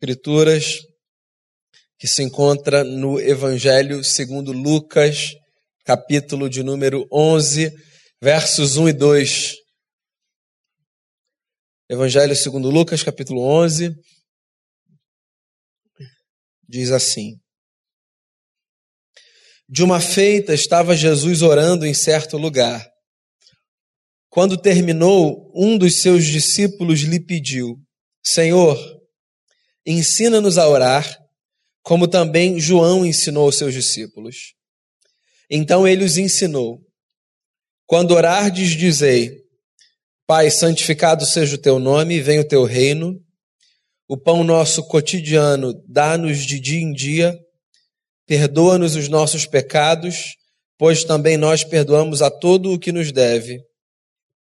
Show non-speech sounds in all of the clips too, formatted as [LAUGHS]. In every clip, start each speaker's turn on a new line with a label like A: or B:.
A: Escrituras, que se encontra no Evangelho segundo Lucas, capítulo de número 11, versos 1 e 2. Evangelho segundo Lucas, capítulo 11, diz assim: De uma feita estava Jesus orando em certo lugar. Quando terminou, um dos seus discípulos lhe pediu: Senhor, ensina-nos a orar, como também João ensinou aos seus discípulos. Então ele os ensinou: Quando orardes, dizei: Pai, santificado seja o teu nome, venha o teu reino. O pão nosso cotidiano dá-nos de dia em dia. Perdoa-nos os nossos pecados, pois também nós perdoamos a todo o que nos deve.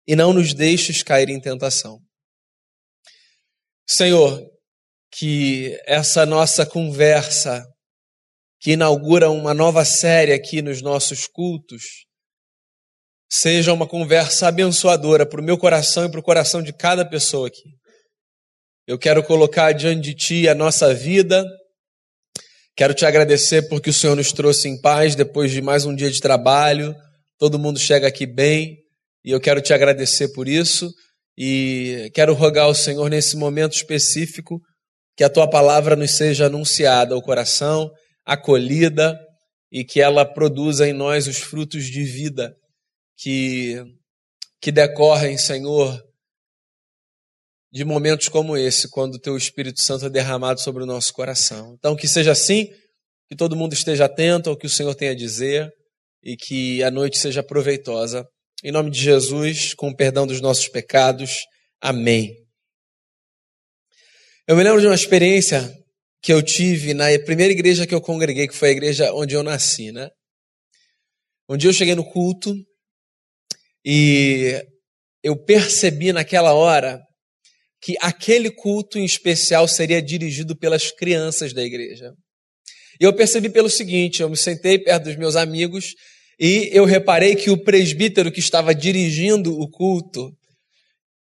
A: E não nos deixes cair em tentação. Senhor, que essa nossa conversa, que inaugura uma nova série aqui nos nossos cultos, seja uma conversa abençoadora para o meu coração e para o coração de cada pessoa aqui. Eu quero colocar diante de Ti a nossa vida, quero te agradecer porque o Senhor nos trouxe em paz depois de mais um dia de trabalho, todo mundo chega aqui bem, e eu quero te agradecer por isso, e quero rogar ao Senhor nesse momento específico que a tua palavra nos seja anunciada ao coração, acolhida e que ela produza em nós os frutos de vida que, que decorrem, Senhor, de momentos como esse, quando o teu Espírito Santo é derramado sobre o nosso coração. Então, que seja assim, que todo mundo esteja atento ao que o Senhor tem a dizer e que a noite seja proveitosa. Em nome de Jesus, com o perdão dos nossos pecados. Amém. Eu me lembro de uma experiência que eu tive na primeira igreja que eu congreguei, que foi a igreja onde eu nasci, né? Um dia eu cheguei no culto e eu percebi naquela hora que aquele culto em especial seria dirigido pelas crianças da igreja. E eu percebi pelo seguinte: eu me sentei perto dos meus amigos e eu reparei que o presbítero que estava dirigindo o culto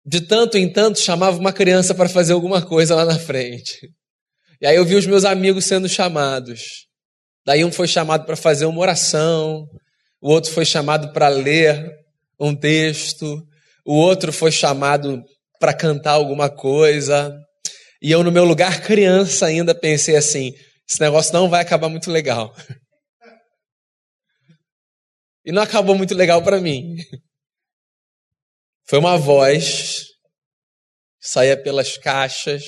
A: de tanto em tanto chamava uma criança para fazer alguma coisa lá na frente. E aí eu vi os meus amigos sendo chamados. Daí um foi chamado para fazer uma oração, o outro foi chamado para ler um texto, o outro foi chamado para cantar alguma coisa. E eu, no meu lugar criança, ainda pensei assim: esse negócio não vai acabar muito legal. [LAUGHS] E não acabou muito legal para mim. Foi uma voz que saía pelas caixas,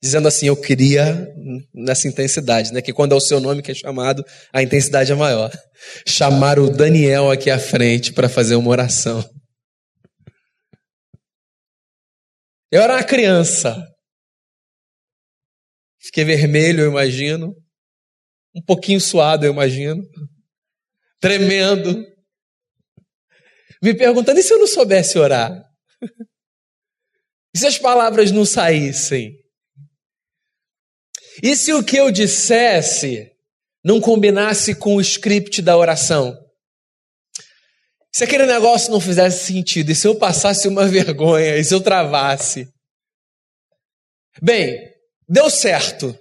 A: dizendo assim: Eu queria nessa intensidade, né? Que quando é o seu nome que é chamado, a intensidade é maior. Chamar o Daniel aqui à frente para fazer uma oração. Eu era uma criança. Fiquei vermelho, eu imagino. Um pouquinho suado, eu imagino. Tremendo me perguntando: e se eu não soubesse orar? E se as palavras não saíssem? E se o que eu dissesse não combinasse com o script da oração? Se aquele negócio não fizesse sentido, e se eu passasse uma [LAUGHS] vergonha, e se eu travasse? Bem, deu certo.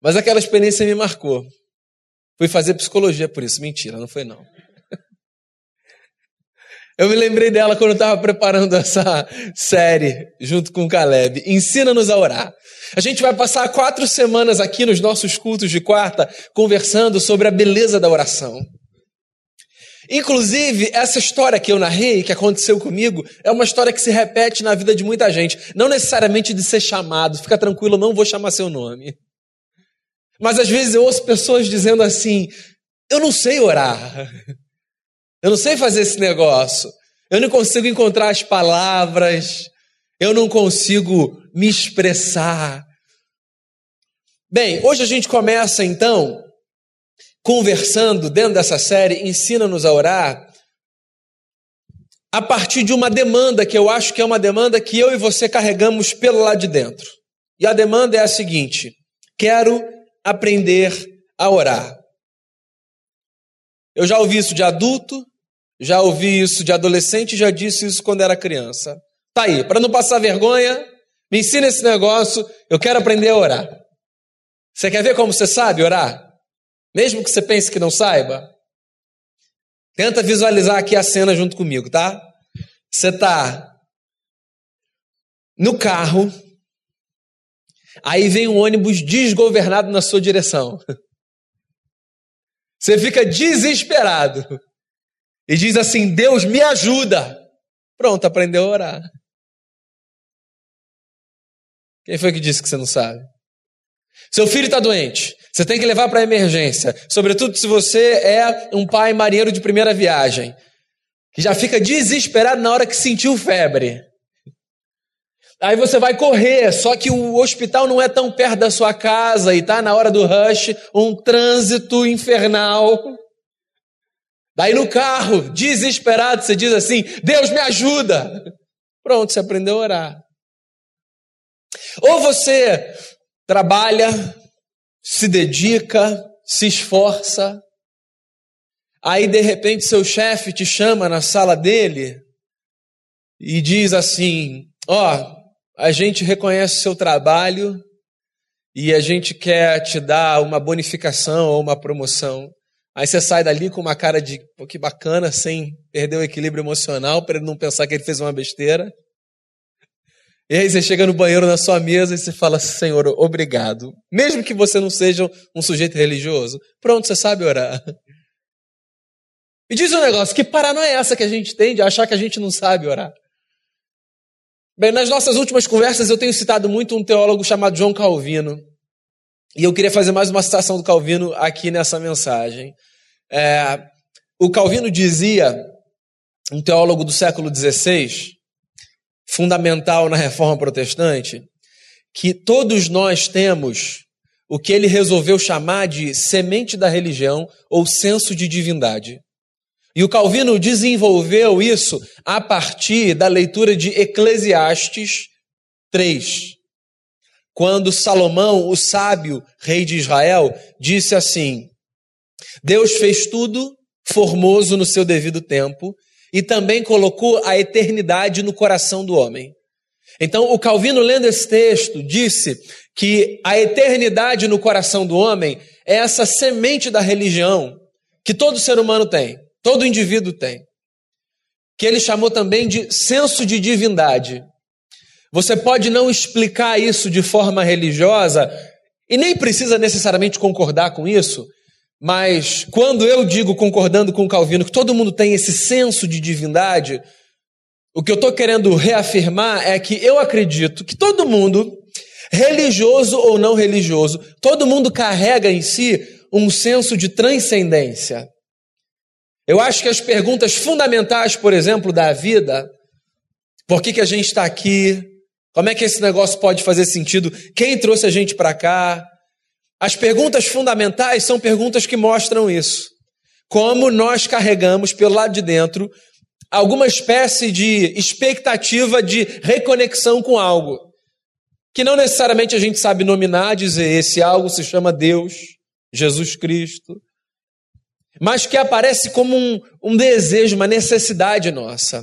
A: Mas aquela experiência me marcou. Fui fazer psicologia por isso. Mentira, não foi não. Eu me lembrei dela quando eu estava preparando essa série junto com o Caleb. Ensina-nos a orar. A gente vai passar quatro semanas aqui nos nossos cultos de quarta conversando sobre a beleza da oração. Inclusive, essa história que eu narrei, que aconteceu comigo, é uma história que se repete na vida de muita gente. Não necessariamente de ser chamado, fica tranquilo, não vou chamar seu nome. Mas às vezes eu ouço pessoas dizendo assim: eu não sei orar. [LAUGHS] Eu não sei fazer esse negócio. Eu não consigo encontrar as palavras. Eu não consigo me expressar. Bem, hoje a gente começa então conversando dentro dessa série Ensina-nos a orar a partir de uma demanda que eu acho que é uma demanda que eu e você carregamos pelo lado de dentro. E a demanda é a seguinte: quero aprender a orar. Eu já ouvi isso de adulto, já ouvi isso de adolescente, já disse isso quando era criança. Tá aí, para não passar vergonha, Me ensina esse negócio, eu quero aprender a orar. Você quer ver como você sabe orar? Mesmo que você pense que não saiba? Tenta visualizar aqui a cena junto comigo, tá? Você tá no carro, aí vem um ônibus desgovernado na sua direção. [LAUGHS] Você fica desesperado e diz assim: Deus me ajuda. Pronto, aprendeu a orar. Quem foi que disse que você não sabe? Seu filho está doente, você tem que levar para emergência, sobretudo se você é um pai marinheiro de primeira viagem, que já fica desesperado na hora que sentiu febre. Aí você vai correr, só que o hospital não é tão perto da sua casa e tá na hora do rush, um trânsito infernal. Daí no carro, desesperado, você diz assim: Deus me ajuda. Pronto, você aprendeu a orar. Ou você trabalha, se dedica, se esforça, aí de repente seu chefe te chama na sala dele e diz assim: Ó, oh, a gente reconhece o seu trabalho e a gente quer te dar uma bonificação ou uma promoção. Aí você sai dali com uma cara de, pô, que bacana, sem perder o equilíbrio emocional, para ele não pensar que ele fez uma besteira. E aí você chega no banheiro na sua mesa e você fala, Senhor, obrigado. Mesmo que você não seja um sujeito religioso. Pronto, você sabe orar. [LAUGHS] E diz um negócio, que paranoia é essa que a gente tem de achar que a gente não sabe orar? Bem, nas nossas últimas conversas eu tenho citado muito um teólogo chamado João Calvino. E eu queria fazer mais uma citação do Calvino aqui nessa mensagem. É, o Calvino dizia, um teólogo do século XVI, fundamental na reforma protestante, que todos nós temos o que ele resolveu chamar de semente da religião ou senso de divindade. E o Calvino desenvolveu isso a partir da leitura de Eclesiastes 3. Quando Salomão, o sábio rei de Israel, disse assim: Deus fez tudo formoso no seu devido tempo e também colocou a eternidade no coração do homem. Então, o Calvino, lendo esse texto, disse que a eternidade no coração do homem é essa semente da religião que todo ser humano tem, todo indivíduo tem, que ele chamou também de senso de divindade. Você pode não explicar isso de forma religiosa e nem precisa necessariamente concordar com isso, mas quando eu digo, concordando com Calvino, que todo mundo tem esse senso de divindade, o que eu estou querendo reafirmar é que eu acredito que todo mundo, religioso ou não religioso, todo mundo carrega em si um senso de transcendência. Eu acho que as perguntas fundamentais, por exemplo, da vida, por que, que a gente está aqui, como é que esse negócio pode fazer sentido, quem trouxe a gente para cá, as perguntas fundamentais são perguntas que mostram isso. Como nós carregamos pelo lado de dentro alguma espécie de expectativa de reconexão com algo, que não necessariamente a gente sabe nominar, dizer esse algo se chama Deus, Jesus Cristo, mas que aparece como um, um desejo, uma necessidade nossa.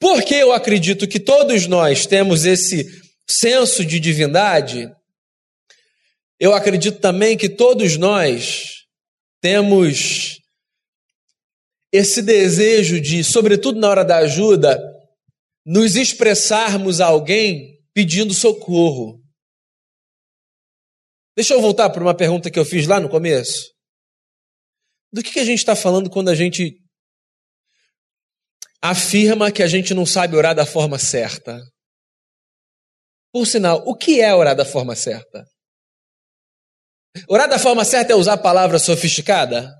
A: Porque eu acredito que todos nós temos esse senso de divindade, eu acredito também que todos nós temos esse desejo de, sobretudo na hora da ajuda, nos expressarmos a alguém pedindo socorro. Deixa eu voltar para uma pergunta que eu fiz lá no começo. Do que, que a gente está falando quando a gente afirma que a gente não sabe orar da forma certa? Por sinal, o que é orar da forma certa? Orar da forma certa é usar palavra sofisticada?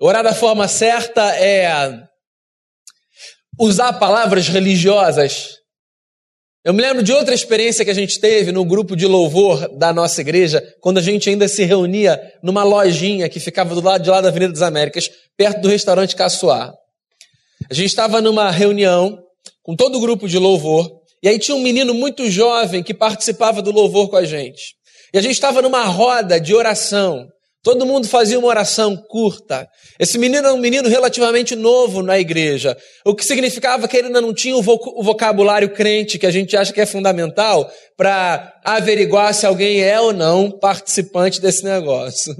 A: Orar da forma certa é usar palavras religiosas? Eu me lembro de outra experiência que a gente teve no grupo de louvor da nossa igreja, quando a gente ainda se reunia numa lojinha que ficava do lado de lá da Avenida das Américas, perto do restaurante Caçoar. A gente estava numa reunião com todo o grupo de louvor, e aí tinha um menino muito jovem que participava do louvor com a gente. E a gente estava numa roda de oração, Todo mundo fazia uma oração curta. Esse menino era um menino relativamente novo na igreja, o que significava que ele ainda não tinha o vocabulário crente que a gente acha que é fundamental para averiguar se alguém é ou não participante desse negócio.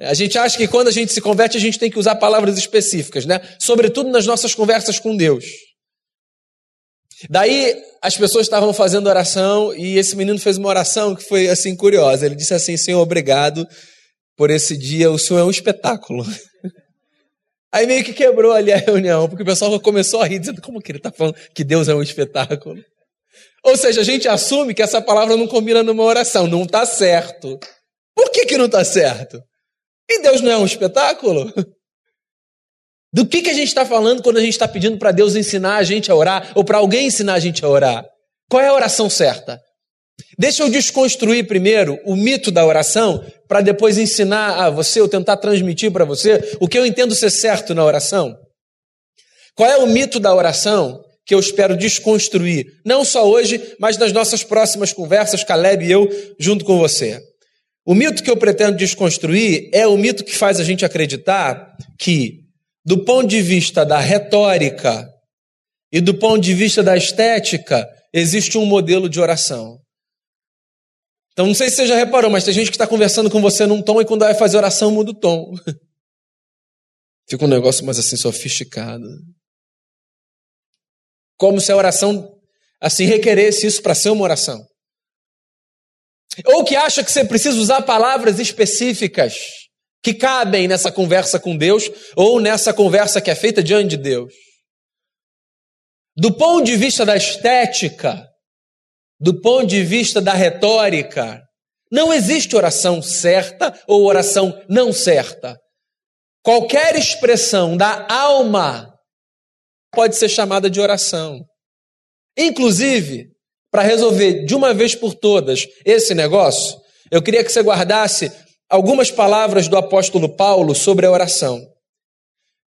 A: A gente acha que quando a gente se converte, a gente tem que usar palavras específicas, né? Sobretudo nas nossas conversas com Deus. Daí as pessoas estavam fazendo oração e esse menino fez uma oração que foi assim curiosa. Ele disse assim: Senhor, obrigado por esse dia, o senhor é um espetáculo. Aí meio que quebrou ali a reunião, porque o pessoal começou a rir, dizendo como que ele está falando que Deus é um espetáculo. Ou seja, a gente assume que essa palavra não combina numa oração, não está certo. Por que, que não está certo? E Deus não é um espetáculo? Do que, que a gente está falando quando a gente está pedindo para Deus ensinar a gente a orar, ou para alguém ensinar a gente a orar? Qual é a oração certa? Deixa eu desconstruir primeiro o mito da oração, para depois ensinar a você, ou tentar transmitir para você, o que eu entendo ser certo na oração. Qual é o mito da oração que eu espero desconstruir? Não só hoje, mas nas nossas próximas conversas, Caleb e eu, junto com você. O mito que eu pretendo desconstruir é o mito que faz a gente acreditar que, do ponto de vista da retórica e do ponto de vista da estética, existe um modelo de oração. Então, não sei se você já reparou, mas tem gente que está conversando com você num tom e quando vai fazer oração muda o tom. [LAUGHS] Fica um negócio mais assim, sofisticado. Como se a oração, assim, requeresse isso para ser uma oração. Ou que acha que você precisa usar palavras específicas que cabem nessa conversa com Deus ou nessa conversa que é feita diante de Deus. Do ponto de vista da estética, do ponto de vista da retórica, não existe oração certa ou oração não certa. Qualquer expressão da alma pode ser chamada de oração. Inclusive, para resolver de uma vez por todas esse negócio, eu queria que você guardasse algumas palavras do apóstolo Paulo sobre a oração.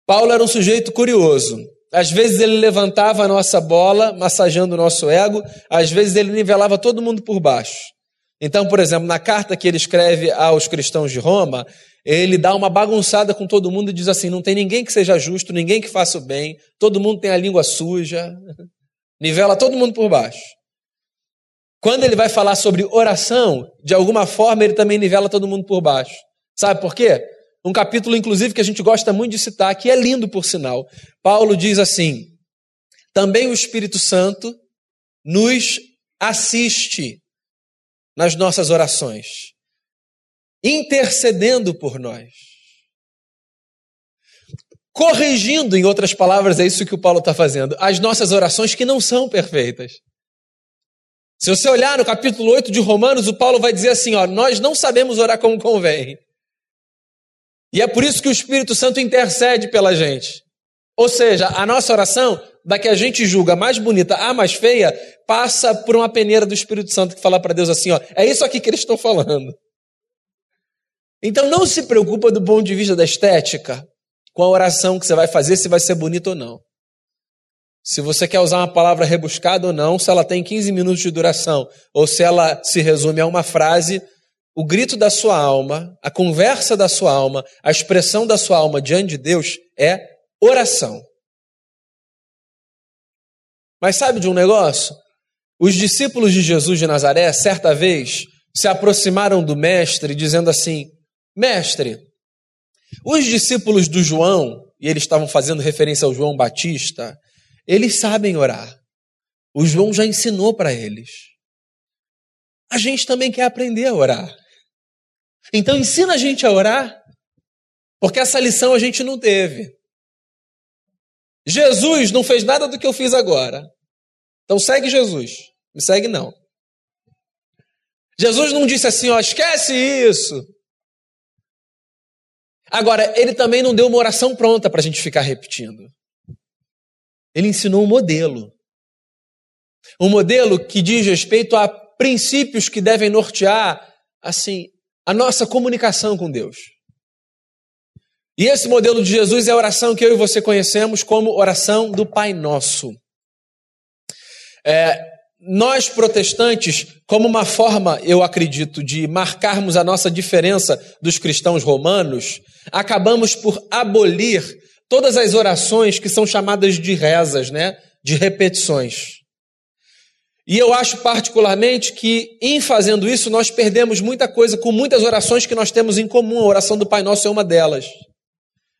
A: Paulo era um sujeito curioso. Às vezes ele levantava a nossa bola, massageando o nosso ego, às vezes ele nivelava todo mundo por baixo. Então, por exemplo, na carta que ele escreve aos cristãos de Roma, ele dá uma bagunçada com todo mundo e diz assim: não tem ninguém que seja justo, ninguém que faça o bem, todo mundo tem a língua suja, [LAUGHS] nivela todo mundo por baixo. Quando ele vai falar sobre oração, de alguma forma ele também nivela todo mundo por baixo. Sabe por quê? Um capítulo, inclusive, que a gente gosta muito de citar, que é lindo por sinal. Paulo diz assim: também o Espírito Santo nos assiste nas nossas orações, intercedendo por nós. Corrigindo, em outras palavras, é isso que o Paulo está fazendo, as nossas orações que não são perfeitas. Se você olhar no capítulo 8 de Romanos, o Paulo vai dizer assim: ó, nós não sabemos orar como convém. E é por isso que o Espírito Santo intercede pela gente. Ou seja, a nossa oração, da que a gente julga mais bonita a mais feia, passa por uma peneira do Espírito Santo que fala para Deus assim: ó, é isso aqui que eles estão falando. Então não se preocupa do ponto de vista da estética com a oração que você vai fazer, se vai ser bonita ou não. Se você quer usar uma palavra rebuscada ou não, se ela tem 15 minutos de duração, ou se ela se resume a uma frase, o grito da sua alma, a conversa da sua alma, a expressão da sua alma diante de Deus é oração. Mas sabe de um negócio? Os discípulos de Jesus de Nazaré, certa vez, se aproximaram do Mestre, dizendo assim: Mestre, os discípulos do João, e eles estavam fazendo referência ao João Batista, eles sabem orar. O João já ensinou para eles. A gente também quer aprender a orar. Então ensina a gente a orar, porque essa lição a gente não teve. Jesus não fez nada do que eu fiz agora. Então segue Jesus. Me segue não. Jesus não disse assim, ó, esquece isso. Agora, ele também não deu uma oração pronta para a gente ficar repetindo. Ele ensinou um modelo. Um modelo que diz respeito a princípios que devem nortear, assim, a nossa comunicação com Deus. E esse modelo de Jesus é a oração que eu e você conhecemos como oração do Pai Nosso. É, nós protestantes, como uma forma, eu acredito, de marcarmos a nossa diferença dos cristãos romanos, acabamos por abolir todas as orações que são chamadas de rezas, né? De repetições. E eu acho particularmente que, em fazendo isso, nós perdemos muita coisa com muitas orações que nós temos em comum. A oração do Pai Nosso é uma delas.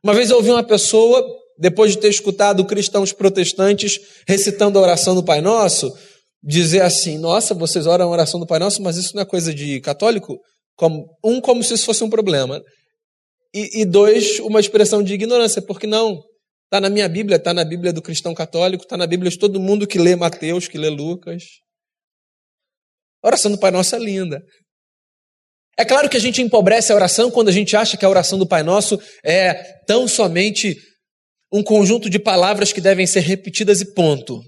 A: Uma vez eu ouvi uma pessoa, depois de ter escutado cristãos protestantes recitando a oração do Pai Nosso, dizer assim: Nossa, vocês oram a oração do Pai Nosso, mas isso não é coisa de católico? Como, um, como se isso fosse um problema. E, e dois, uma expressão de ignorância, porque não? Está na minha Bíblia, está na Bíblia do cristão católico, está na Bíblia de todo mundo que lê Mateus, que lê Lucas. A oração do Pai Nosso é linda. É claro que a gente empobrece a oração quando a gente acha que a oração do Pai Nosso é tão somente um conjunto de palavras que devem ser repetidas e ponto.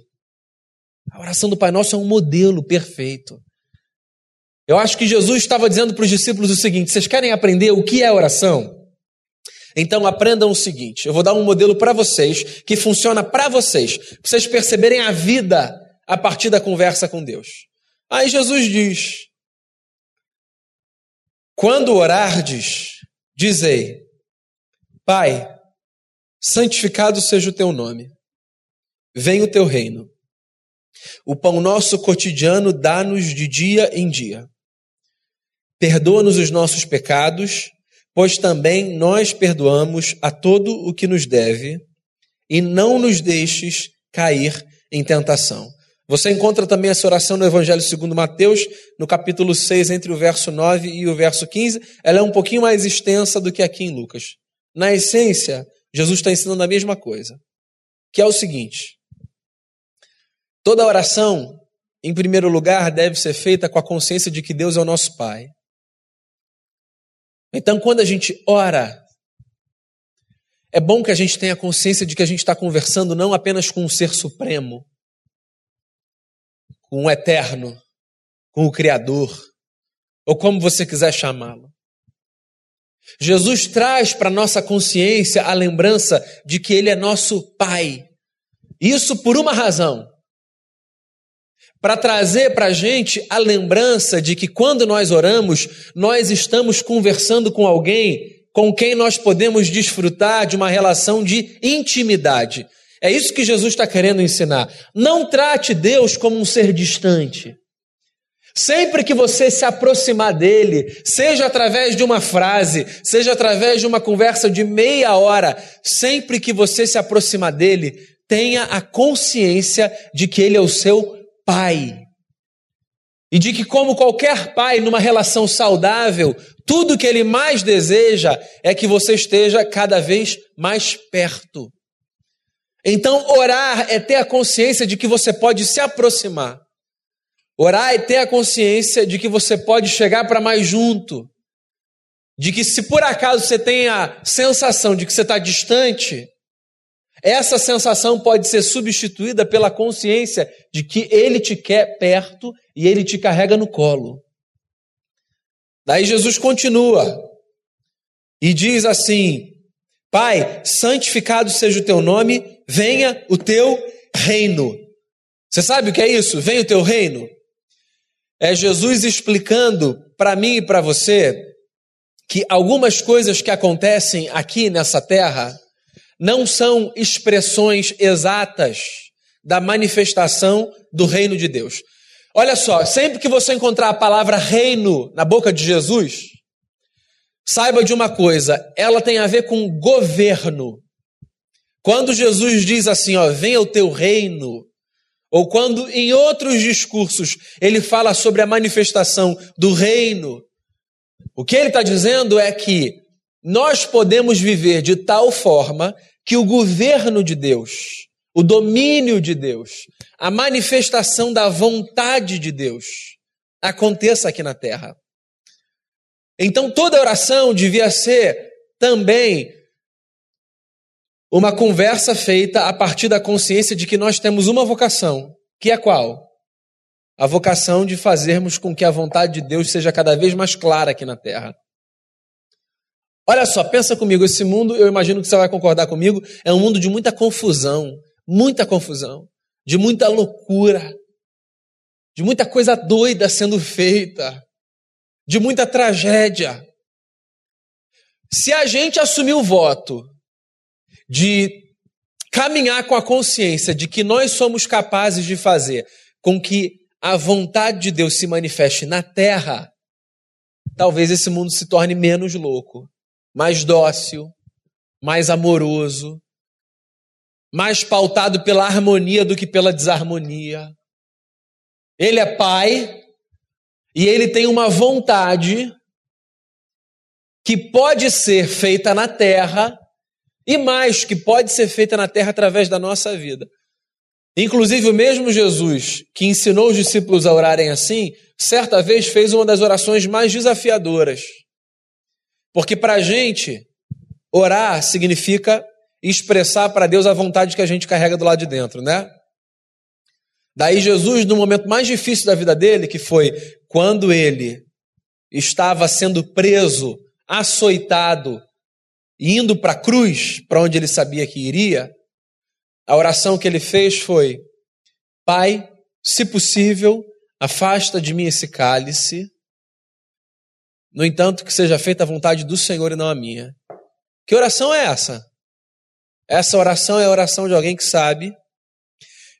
A: A oração do Pai Nosso é um modelo perfeito. Eu acho que Jesus estava dizendo para os discípulos o seguinte: vocês querem aprender o que é oração? Então aprendam o seguinte: eu vou dar um modelo para vocês que funciona para vocês, para vocês perceberem a vida a partir da conversa com Deus. Aí Jesus diz: Quando orardes, dizei: Pai, santificado seja o teu nome, venha o teu reino. O pão nosso cotidiano dá-nos de dia em dia. Perdoa-nos os nossos pecados pois também nós perdoamos a todo o que nos deve, e não nos deixes cair em tentação. Você encontra também essa oração no Evangelho segundo Mateus, no capítulo 6, entre o verso 9 e o verso 15. Ela é um pouquinho mais extensa do que aqui em Lucas. Na essência, Jesus está ensinando a mesma coisa, que é o seguinte: toda oração, em primeiro lugar, deve ser feita com a consciência de que Deus é o nosso Pai. Então, quando a gente ora, é bom que a gente tenha consciência de que a gente está conversando não apenas com um ser supremo, com o um eterno, com o Criador, ou como você quiser chamá-lo. Jesus traz para nossa consciência a lembrança de que Ele é nosso Pai. Isso por uma razão para trazer para a gente a lembrança de que quando nós oramos, nós estamos conversando com alguém com quem nós podemos desfrutar de uma relação de intimidade. É isso que Jesus está querendo ensinar. Não trate Deus como um ser distante. Sempre que você se aproximar dele, seja através de uma frase, seja através de uma conversa de meia hora, sempre que você se aproximar dele, tenha a consciência de que ele é o seu pai. E de que, como qualquer pai numa relação saudável, tudo que ele mais deseja é que você esteja cada vez mais perto. Então, orar é ter a consciência de que você pode se aproximar. Orar é ter a consciência de que você pode chegar para mais junto. De que, se por acaso você tem a sensação de que você está distante, essa sensação pode ser substituída pela consciência de que Ele te quer perto e Ele te carrega no colo. Daí Jesus continua e diz assim: Pai, santificado seja o teu nome, venha o teu reino. Você sabe o que é isso? Venha o teu reino. É Jesus explicando para mim e para você que algumas coisas que acontecem aqui nessa terra não são expressões exatas da manifestação do reino de Deus. Olha só, sempre que você encontrar a palavra reino na boca de Jesus, saiba de uma coisa, ela tem a ver com governo. Quando Jesus diz assim, ó, venha o teu reino, ou quando em outros discursos ele fala sobre a manifestação do reino, o que ele está dizendo é que nós podemos viver de tal forma que o governo de Deus, o domínio de Deus, a manifestação da vontade de Deus aconteça aqui na terra. Então toda oração devia ser também uma conversa feita a partir da consciência de que nós temos uma vocação, que é qual? A vocação de fazermos com que a vontade de Deus seja cada vez mais clara aqui na terra. Olha só, pensa comigo, esse mundo, eu imagino que você vai concordar comigo, é um mundo de muita confusão, muita confusão, de muita loucura. de muita coisa doida sendo feita, de muita tragédia. Se a gente assumir o voto de caminhar com a consciência de que nós somos capazes de fazer com que a vontade de Deus se manifeste na terra, talvez esse mundo se torne menos louco, mais dócil, mais amoroso, mais pautado pela harmonia do que pela desarmonia. Ele é pai e ele tem uma vontade que pode ser feita na terra e mais que pode ser feita na terra através da nossa vida. Inclusive, o mesmo Jesus que ensinou os discípulos a orarem assim, certa vez fez uma das orações mais desafiadoras. Porque para a gente, orar significa expressar para Deus a vontade que a gente carrega do lado de dentro, né? Daí Jesus, no momento mais difícil da vida dele, que foi quando ele estava sendo preso, açoitado, indo para a cruz, para onde ele sabia que iria, a oração que ele fez foi: Pai, se possível, afasta de mim esse cálice. No entanto, que seja feita a vontade do Senhor e não a minha. Que oração é essa? Essa oração é a oração de alguém que sabe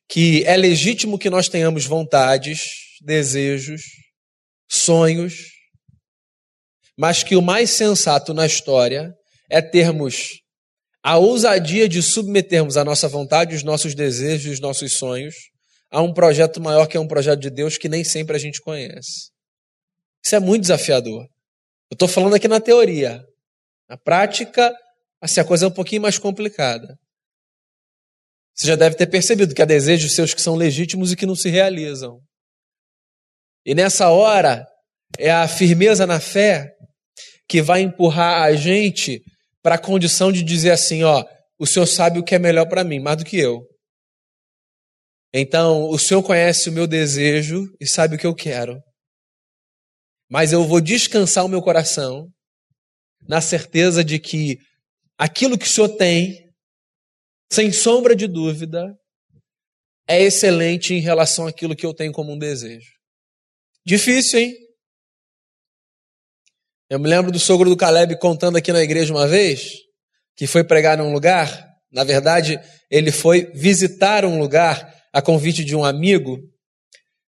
A: que é legítimo que nós tenhamos vontades, desejos, sonhos, mas que o mais sensato na história é termos a ousadia de submetermos a nossa vontade, os nossos desejos, os nossos sonhos a um projeto maior que é um projeto de Deus que nem sempre a gente conhece. Isso é muito desafiador. Eu estou falando aqui na teoria. Na prática, assim, a coisa é um pouquinho mais complicada. Você já deve ter percebido que há desejos seus que são legítimos e que não se realizam. E nessa hora, é a firmeza na fé que vai empurrar a gente para a condição de dizer assim: ó, o Senhor sabe o que é melhor para mim, mais do que eu. Então, o Senhor conhece o meu desejo e sabe o que eu quero. Mas eu vou descansar o meu coração na certeza de que aquilo que o Senhor tem, sem sombra de dúvida, é excelente em relação àquilo que eu tenho como um desejo. Difícil, hein? Eu me lembro do sogro do Caleb contando aqui na igreja uma vez que foi pregar num lugar. Na verdade, ele foi visitar um lugar a convite de um amigo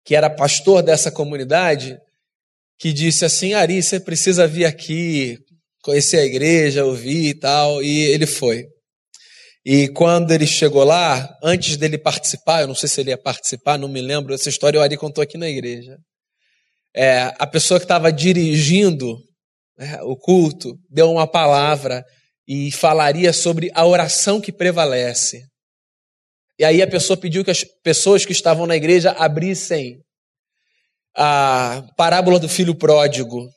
A: que era pastor dessa comunidade, que disse assim: Ari, você precisa vir aqui, conhecer a igreja, ouvir e tal. E ele foi. E quando ele chegou lá, antes dele participar, eu não sei se ele ia participar, não me lembro, essa história o Ari contou aqui na igreja. É, a pessoa que estava dirigindo é, o culto, deu uma palavra e falaria sobre a oração que prevalece. E aí a pessoa pediu que as pessoas que estavam na igreja abrissem a parábola do filho pródigo.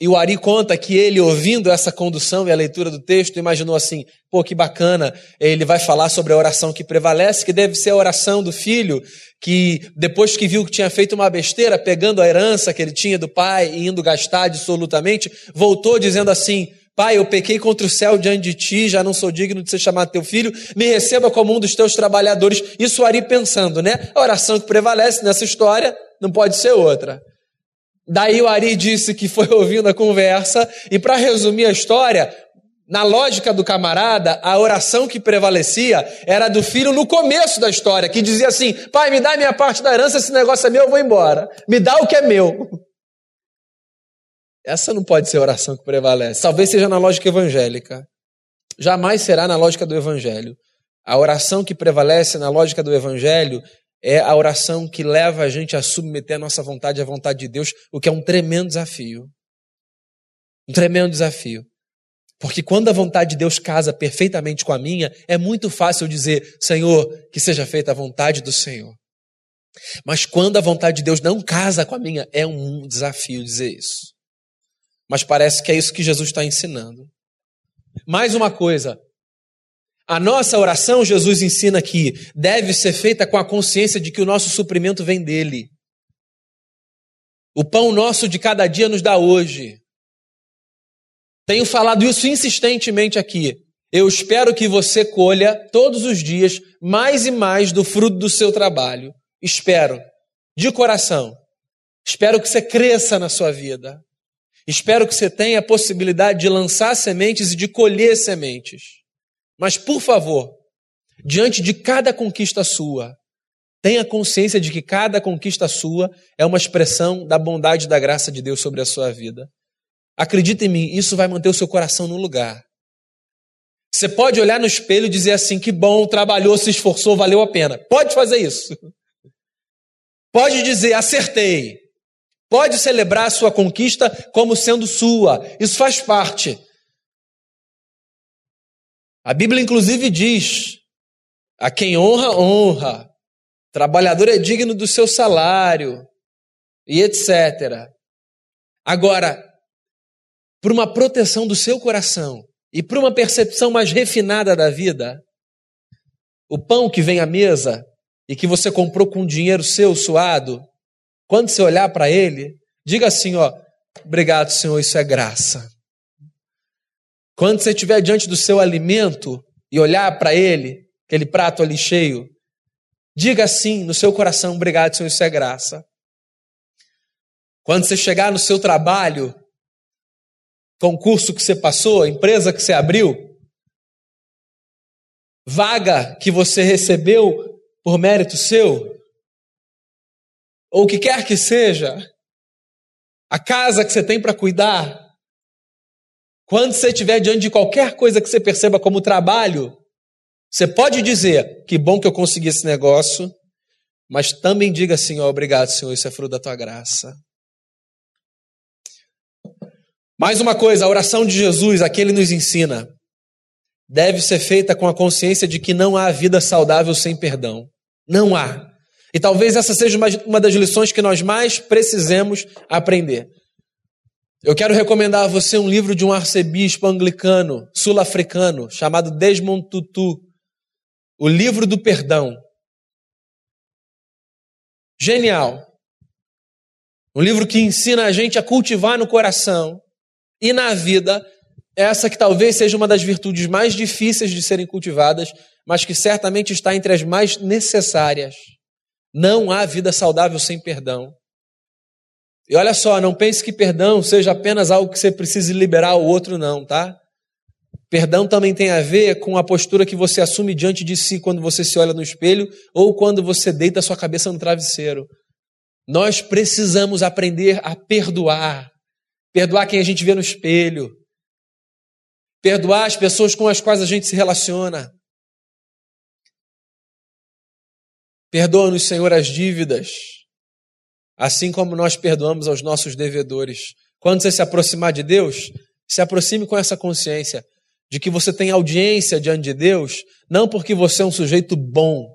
A: E o Ari conta que ele, ouvindo essa condução e a leitura do texto, imaginou assim: pô, que bacana, ele vai falar sobre a oração que prevalece, que deve ser a oração do filho, que depois que viu que tinha feito uma besteira, pegando a herança que ele tinha do pai e indo gastar absolutamente, voltou dizendo assim: Pai, eu pequei contra o céu diante de ti, já não sou digno de ser chamado teu filho, me receba como um dos teus trabalhadores. Isso Ari pensando, né? A oração que prevalece nessa história não pode ser outra. Daí o Ari disse que foi ouvindo a conversa, e para resumir a história, na lógica do camarada, a oração que prevalecia era do filho no começo da história, que dizia assim: Pai, me dá minha parte da herança, esse negócio é meu, eu vou embora. Me dá o que é meu. Essa não pode ser a oração que prevalece. Talvez seja na lógica evangélica. Jamais será na lógica do evangelho. A oração que prevalece na lógica do evangelho é a oração que leva a gente a submeter a nossa vontade à vontade de Deus, o que é um tremendo desafio. Um tremendo desafio. Porque quando a vontade de Deus casa perfeitamente com a minha, é muito fácil dizer, Senhor, que seja feita a vontade do Senhor. Mas quando a vontade de Deus não casa com a minha, é um desafio dizer isso. Mas parece que é isso que Jesus está ensinando. Mais uma coisa, a nossa oração, Jesus ensina aqui, deve ser feita com a consciência de que o nosso suprimento vem dele. O pão nosso de cada dia nos dá hoje. Tenho falado isso insistentemente aqui. Eu espero que você colha todos os dias mais e mais do fruto do seu trabalho. Espero. de coração, espero que você cresça na sua vida. Espero que você tenha a possibilidade de lançar sementes e de colher sementes. Mas, por favor, diante de cada conquista sua, tenha consciência de que cada conquista sua é uma expressão da bondade e da graça de Deus sobre a sua vida. Acredita em mim, isso vai manter o seu coração no lugar. Você pode olhar no espelho e dizer assim: que bom, trabalhou, se esforçou, valeu a pena. Pode fazer isso. Pode dizer, acertei. Pode celebrar a sua conquista como sendo sua. Isso faz parte. A Bíblia, inclusive, diz: a quem honra, honra. Trabalhador é digno do seu salário, e etc. Agora, por uma proteção do seu coração e por uma percepção mais refinada da vida, o pão que vem à mesa e que você comprou com dinheiro seu suado, quando você olhar para ele, diga assim, ó, obrigado, Senhor, isso é graça. Quando você estiver diante do seu alimento e olhar para ele, aquele prato ali cheio, diga assim no seu coração, obrigado, Senhor, isso é graça. Quando você chegar no seu trabalho, concurso que você passou, empresa que você abriu, vaga que você recebeu por mérito seu, ou o que quer que seja, a casa que você tem para cuidar, quando você estiver diante de qualquer coisa que você perceba como trabalho, você pode dizer: que bom que eu consegui esse negócio, mas também diga assim: oh, obrigado, Senhor, isso é fruto da tua graça. Mais uma coisa, a oração de Jesus, aqui ele nos ensina, deve ser feita com a consciência de que não há vida saudável sem perdão. Não há. E talvez essa seja uma, uma das lições que nós mais precisemos aprender. Eu quero recomendar a você um livro de um arcebispo anglicano, sul-africano, chamado Desmond Tutu, O Livro do Perdão. Genial. Um livro que ensina a gente a cultivar no coração e na vida essa que talvez seja uma das virtudes mais difíceis de serem cultivadas, mas que certamente está entre as mais necessárias. Não há vida saudável sem perdão. E olha só, não pense que perdão seja apenas algo que você precise liberar o outro, não, tá? Perdão também tem a ver com a postura que você assume diante de si quando você se olha no espelho ou quando você deita sua cabeça no travesseiro. Nós precisamos aprender a perdoar. Perdoar quem a gente vê no espelho, perdoar as pessoas com as quais a gente se relaciona. Perdoa-nos, Senhor, as dívidas, assim como nós perdoamos aos nossos devedores. Quando você se aproximar de Deus, se aproxime com essa consciência de que você tem audiência diante de Deus, não porque você é um sujeito bom,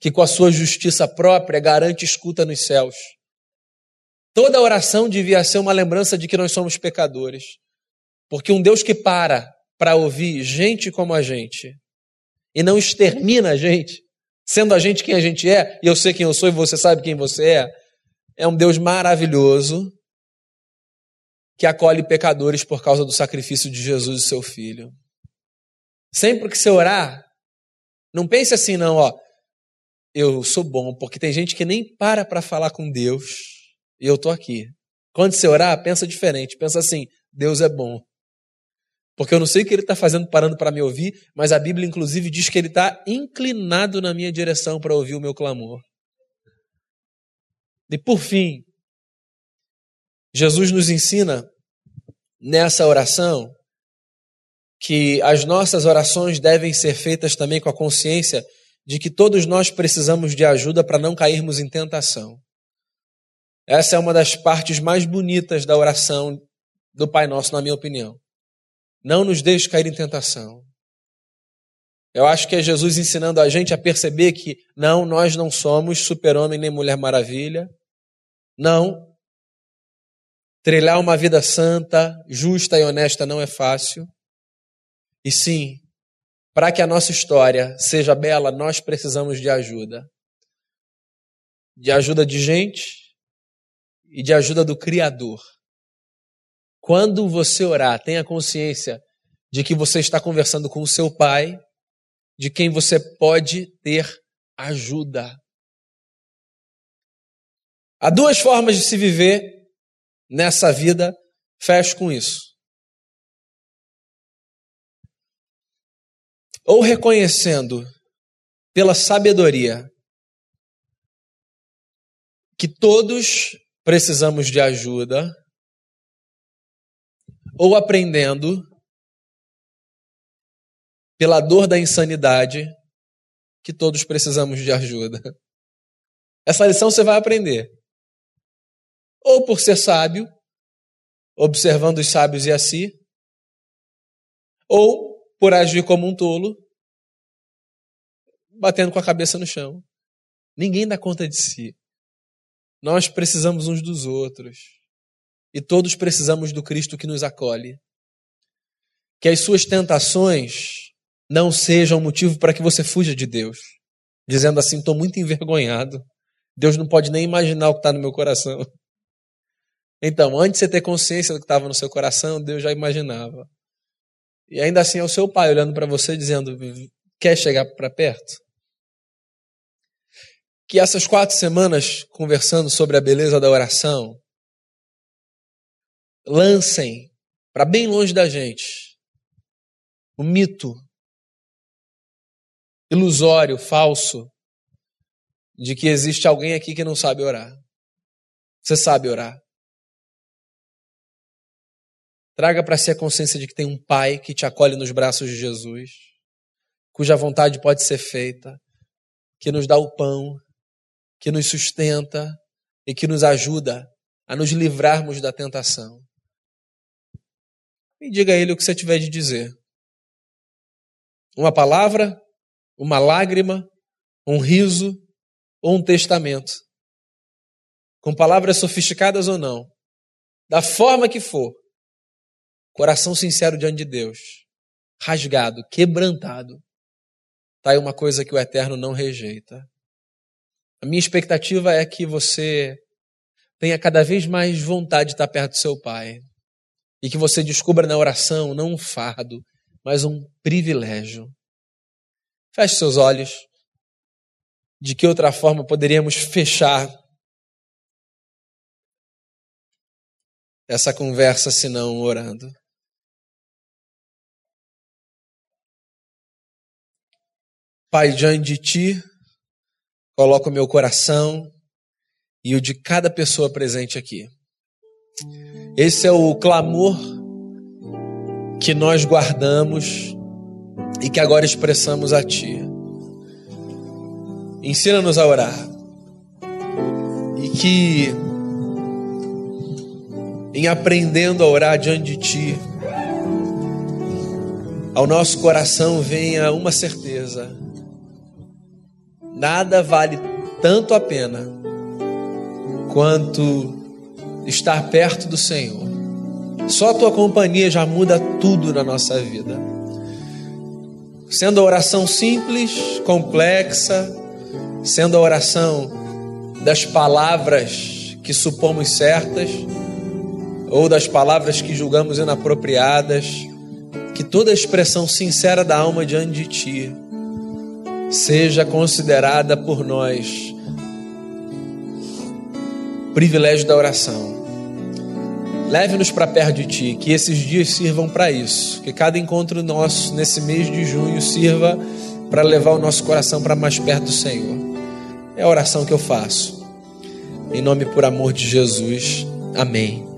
A: que com a sua justiça própria garante escuta nos céus. Toda oração devia ser uma lembrança de que nós somos pecadores. Porque um Deus que para para ouvir gente como a gente e não extermina a gente, sendo a gente quem a gente é, e eu sei quem eu sou e você sabe quem você é, é um Deus maravilhoso que acolhe pecadores por causa do sacrifício de Jesus e seu filho. Sempre que você orar, não pense assim, não, ó, eu sou bom, porque tem gente que nem para para falar com Deus e eu tô aqui. Quando você orar, pensa diferente, pensa assim, Deus é bom. Porque eu não sei o que ele está fazendo parando para me ouvir, mas a Bíblia, inclusive, diz que ele está inclinado na minha direção para ouvir o meu clamor. E por fim, Jesus nos ensina nessa oração que as nossas orações devem ser feitas também com a consciência de que todos nós precisamos de ajuda para não cairmos em tentação. Essa é uma das partes mais bonitas da oração do Pai Nosso, na minha opinião. Não nos deixe cair em tentação. Eu acho que é Jesus ensinando a gente a perceber que não, nós não somos super-homem nem mulher maravilha. Não. Trilhar uma vida santa, justa e honesta não é fácil. E sim, para que a nossa história seja bela, nós precisamos de ajuda. De ajuda de gente e de ajuda do Criador. Quando você orar, tenha consciência de que você está conversando com o seu pai, de quem você pode ter ajuda. Há duas formas de se viver nessa vida, fecho com isso. Ou reconhecendo pela sabedoria que todos precisamos de ajuda, ou aprendendo pela dor da insanidade que todos precisamos de ajuda. Essa lição você vai aprender. Ou por ser sábio, observando os sábios e a si, ou por agir como um tolo, batendo com a cabeça no chão. Ninguém dá conta de si. Nós precisamos uns dos outros. E todos precisamos do Cristo que nos acolhe. Que as suas tentações não sejam motivo para que você fuja de Deus, dizendo assim: estou muito envergonhado. Deus não pode nem imaginar o que está no meu coração. Então, antes de você ter consciência do que estava no seu coração, Deus já imaginava. E ainda assim é o seu pai olhando para você dizendo: quer chegar para perto? Que essas quatro semanas conversando sobre a beleza da oração lancem para bem longe da gente o mito ilusório, falso, de que existe alguém aqui que não sabe orar. Você sabe orar. Traga para si a consciência de que tem um Pai que te acolhe nos braços de Jesus, cuja vontade pode ser feita, que nos dá o pão, que nos sustenta e que nos ajuda a nos livrarmos da tentação. E diga a Ele o que você tiver de dizer. Uma palavra, uma lágrima, um riso ou um testamento. Com palavras sofisticadas ou não, da forma que for, coração sincero diante de Deus, rasgado, quebrantado, está aí uma coisa que o Eterno não rejeita. A minha expectativa é que você tenha cada vez mais vontade de estar perto do seu Pai e que você descubra na oração não um fardo, mas um privilégio. Feche seus olhos. De que outra forma poderíamos fechar essa conversa se não orando? Pai, diante de Ti, coloco o meu coração e o de cada pessoa presente aqui. Esse é o clamor que nós guardamos e que agora expressamos a Ti. Ensina-nos a orar e que, em aprendendo a orar diante de Ti, ao nosso coração venha uma certeza: nada vale tanto a pena quanto estar perto do Senhor. Só a tua companhia já muda tudo na nossa vida. Sendo a oração simples, complexa, sendo a oração das palavras que supomos certas, ou das palavras que julgamos inapropriadas, que toda expressão sincera da alma diante de Ti seja considerada por nós privilégio da oração. Leve-nos para perto de Ti, que esses dias sirvam para isso. Que cada encontro nosso nesse mês de junho sirva para levar o nosso coração para mais perto do Senhor. É a oração que eu faço. Em nome por amor de Jesus. Amém.